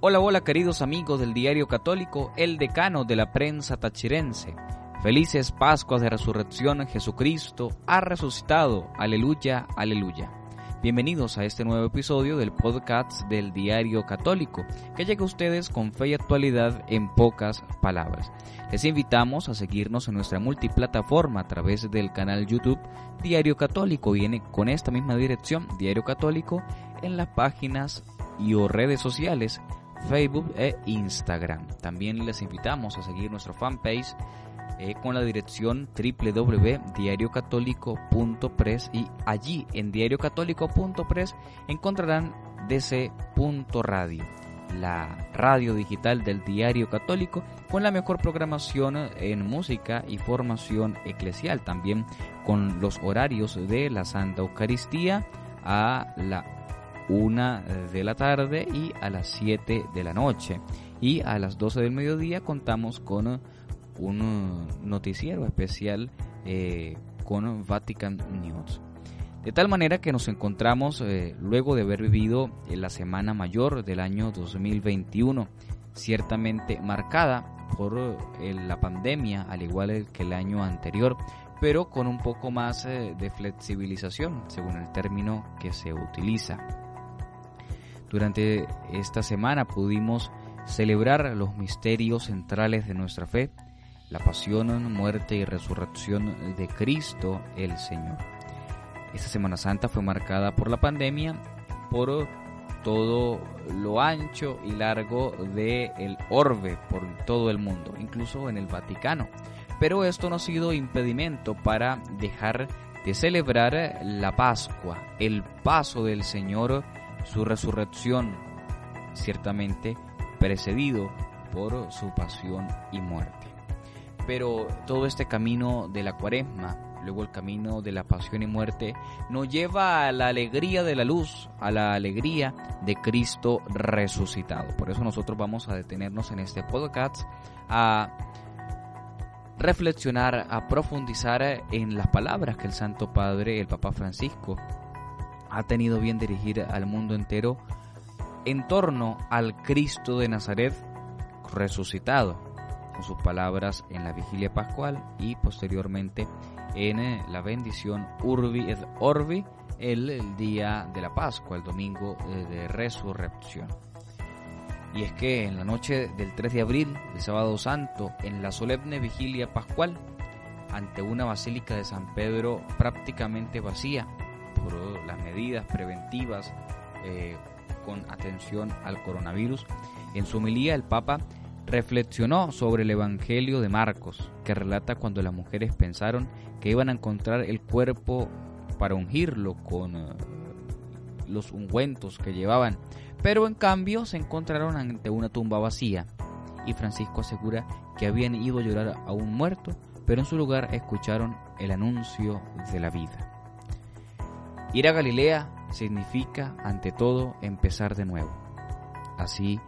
Hola, hola queridos amigos del Diario Católico, el decano de la prensa tachirense. Felices Pascuas de Resurrección, Jesucristo ha resucitado. Aleluya, aleluya. Bienvenidos a este nuevo episodio del podcast del Diario Católico, que llega a ustedes con fe y actualidad en pocas palabras. Les invitamos a seguirnos en nuestra multiplataforma a través del canal YouTube Diario Católico. Viene con esta misma dirección, Diario Católico, en las páginas y o redes sociales Facebook e Instagram. También les invitamos a seguir nuestra fanpage eh, con la dirección www.diariocatólico.press y allí en diariocatólico.press encontrarán dc.radio, la radio digital del Diario Católico con la mejor programación en música y formación eclesial, también con los horarios de la Santa Eucaristía a la una de la tarde y a las 7 de la noche. Y a las 12 del mediodía contamos con un noticiero especial eh, con Vatican News. De tal manera que nos encontramos eh, luego de haber vivido la Semana Mayor del año 2021, ciertamente marcada por eh, la pandemia, al igual que el año anterior, pero con un poco más de flexibilización, según el término que se utiliza. Durante esta semana pudimos celebrar los misterios centrales de nuestra fe, la pasión, muerte y resurrección de Cristo el Señor. Esta Semana Santa fue marcada por la pandemia, por todo lo ancho y largo del el orbe por todo el mundo, incluso en el Vaticano. Pero esto no ha sido impedimento para dejar de celebrar la Pascua, el paso del Señor su resurrección, ciertamente precedido por su pasión y muerte. Pero todo este camino de la cuaresma, luego el camino de la pasión y muerte, nos lleva a la alegría de la luz, a la alegría de Cristo resucitado. Por eso nosotros vamos a detenernos en este podcast a reflexionar, a profundizar en las palabras que el Santo Padre, el Papa Francisco, ha tenido bien dirigir al mundo entero en torno al Cristo de Nazaret resucitado, con sus palabras en la vigilia pascual y posteriormente en eh, la bendición Urbi et Orbi el, día de la Pascua, el domingo eh, de resurrección. Y es que en la noche del 3 de abril, el sábado santo, en la solemne vigilia pascual, ante una basílica de San Pedro prácticamente vacía, las medidas preventivas eh, con atención al coronavirus. En su homilía el Papa reflexionó sobre el Evangelio de Marcos, que relata cuando las mujeres pensaron que iban a encontrar el cuerpo para ungirlo con eh, los ungüentos que llevaban, pero en cambio se encontraron ante una tumba vacía. Y Francisco asegura que habían ido a llorar a un muerto, pero en su lugar escucharon el anuncio de la vida. Ir a Galilea significa, ante todo, empezar de nuevo. Así,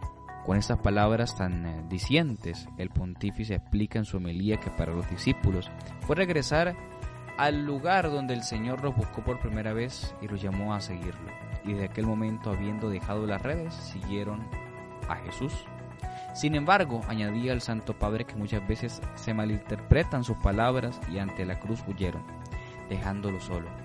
con estas palabras tan eh, dicientes, el pontífice explica en su homilía que para los discípulos fue regresar al lugar donde el Señor los buscó por primera vez y los llamó a seguirlo. Y de aquel momento, habiendo dejado las redes, siguieron a Jesús. Sin embargo, añadía el Santo Padre que muchas veces se malinterpretan sus palabras y ante la cruz huyeron, dejándolo solo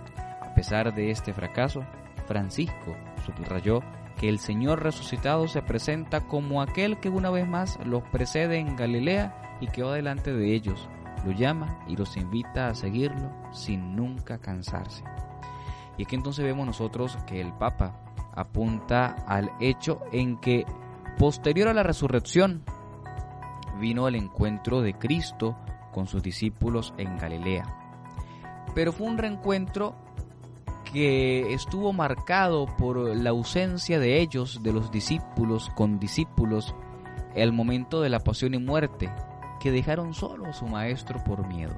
pesar de este fracaso, Francisco subrayó que el Señor resucitado se presenta como aquel que una vez más los precede en Galilea y que delante de ellos, lo llama y los invita a seguirlo sin nunca cansarse. Y es que entonces vemos nosotros que el Papa apunta al hecho en que posterior a la resurrección vino el encuentro de Cristo con sus discípulos en Galilea. Pero fue un reencuentro que estuvo marcado por la ausencia de ellos, de los discípulos con discípulos, el momento de la pasión y muerte, que dejaron solo a su maestro por miedo.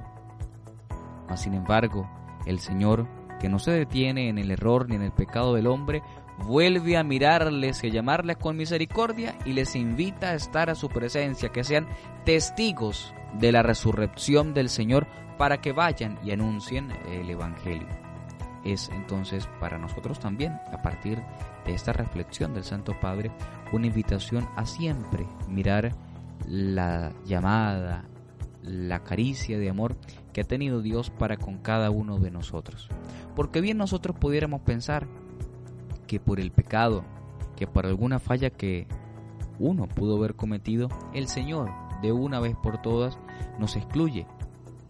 Mas sin embargo, el Señor, que no se detiene en el error ni en el pecado del hombre, vuelve a mirarles y a llamarles con misericordia y les invita a estar a su presencia, que sean testigos de la resurrección del Señor para que vayan y anuncien el Evangelio. Es entonces para nosotros también, a partir de esta reflexión del Santo Padre, una invitación a siempre mirar la llamada, la caricia de amor que ha tenido Dios para con cada uno de nosotros. Porque bien nosotros pudiéramos pensar que por el pecado, que por alguna falla que uno pudo haber cometido, el Señor de una vez por todas nos excluye.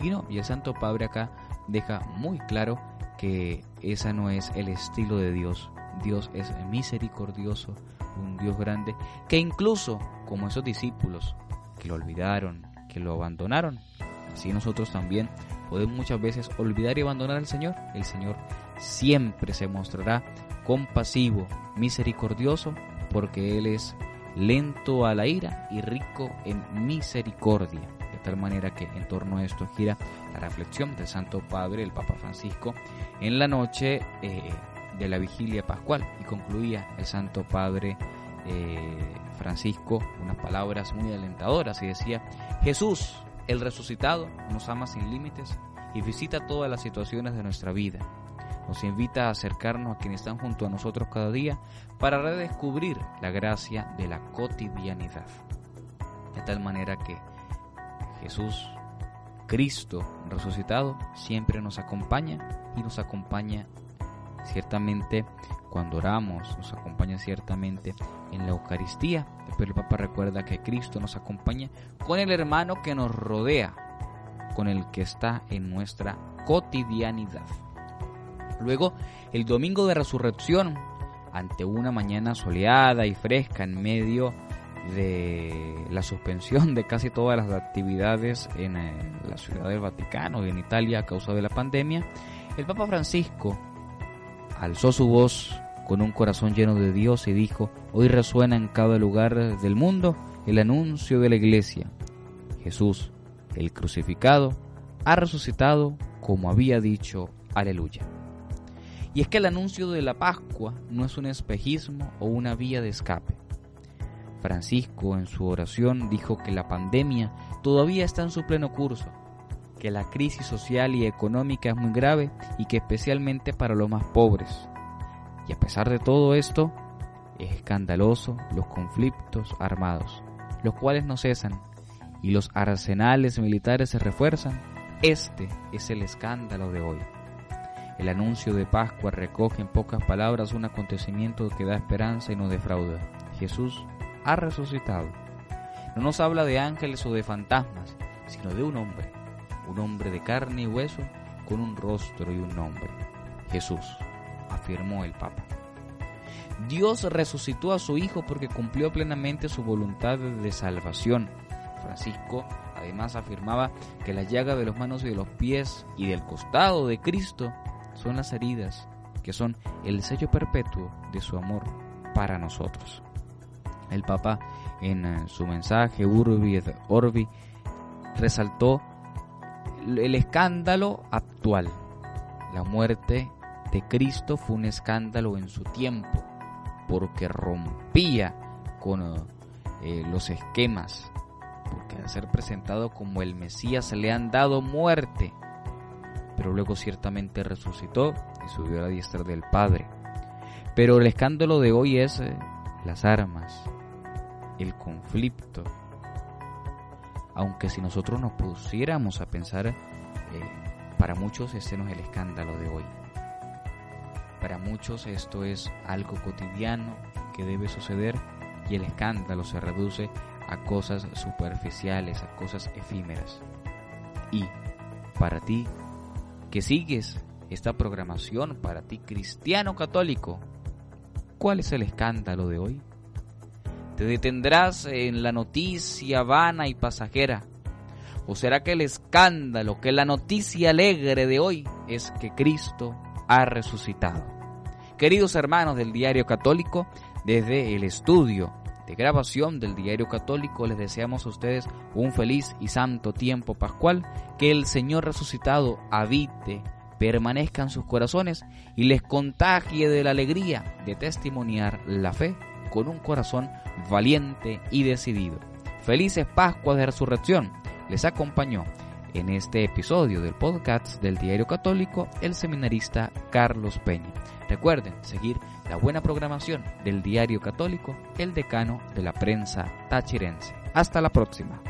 Y no, y el Santo Padre acá deja muy claro que esa no es el estilo de Dios. Dios es misericordioso, un Dios grande, que incluso como esos discípulos que lo olvidaron, que lo abandonaron, así nosotros también podemos muchas veces olvidar y abandonar al Señor. El Señor siempre se mostrará compasivo, misericordioso, porque Él es lento a la ira y rico en misericordia. De tal manera que en torno a esto gira la reflexión del Santo Padre, el Papa Francisco, en la noche eh, de la vigilia pascual y concluía el Santo Padre eh, Francisco unas palabras muy alentadoras y decía, Jesús, el resucitado, nos ama sin límites y visita todas las situaciones de nuestra vida. Nos invita a acercarnos a quienes están junto a nosotros cada día para redescubrir la gracia de la cotidianidad. De tal manera que Jesús, Cristo resucitado, siempre nos acompaña y nos acompaña ciertamente cuando oramos, nos acompaña ciertamente en la Eucaristía. Después el Papa recuerda que Cristo nos acompaña con el hermano que nos rodea, con el que está en nuestra cotidianidad. Luego, el domingo de resurrección, ante una mañana soleada y fresca en medio de la suspensión de casi todas las actividades en eh, la ciudad del Vaticano y en Italia a causa de la pandemia, el Papa Francisco alzó su voz con un corazón lleno de Dios y dijo, hoy resuena en cada lugar del mundo el anuncio de la iglesia. Jesús, el crucificado, ha resucitado como había dicho, aleluya. Y es que el anuncio de la Pascua no es un espejismo o una vía de escape. Francisco en su oración dijo que la pandemia todavía está en su pleno curso, que la crisis social y económica es muy grave y que especialmente para los más pobres. Y a pesar de todo esto, es escandaloso los conflictos armados, los cuales no cesan, y los arsenales militares se refuerzan. Este es el escándalo de hoy. El anuncio de Pascua recoge en pocas palabras un acontecimiento que da esperanza y no defrauda. Jesús ha resucitado. No nos habla de ángeles o de fantasmas, sino de un hombre, un hombre de carne y hueso con un rostro y un nombre. Jesús, afirmó el Papa. Dios resucitó a su Hijo porque cumplió plenamente su voluntad de salvación. Francisco además afirmaba que la llaga de los manos y de los pies y del costado de Cristo son las heridas que son el sello perpetuo de su amor para nosotros. El Papa en eh, su mensaje Urbi et Orbi resaltó el escándalo actual. La muerte de Cristo fue un escándalo en su tiempo, porque rompía con eh, los esquemas, porque al ser presentado como el Mesías le han dado muerte, pero luego ciertamente resucitó y subió a la diestra del Padre. Pero el escándalo de hoy es eh, las armas, el conflicto, aunque si nosotros nos pusiéramos a pensar, eh, para muchos este no es el escándalo de hoy. Para muchos esto es algo cotidiano que debe suceder y el escándalo se reduce a cosas superficiales, a cosas efímeras. Y para ti, que sigues esta programación, para ti cristiano católico, ¿cuál es el escándalo de hoy? ¿Te detendrás en la noticia vana y pasajera? ¿O será que el escándalo, que la noticia alegre de hoy es que Cristo ha resucitado? Queridos hermanos del Diario Católico, desde el estudio de grabación del Diario Católico les deseamos a ustedes un feliz y santo tiempo pascual, que el Señor resucitado habite, permanezca en sus corazones y les contagie de la alegría de testimoniar la fe con un corazón valiente y decidido. Felices Pascuas de Resurrección. Les acompañó en este episodio del podcast del Diario Católico el seminarista Carlos Peña. Recuerden seguir la buena programación del Diario Católico, el decano de la prensa tachirense. Hasta la próxima.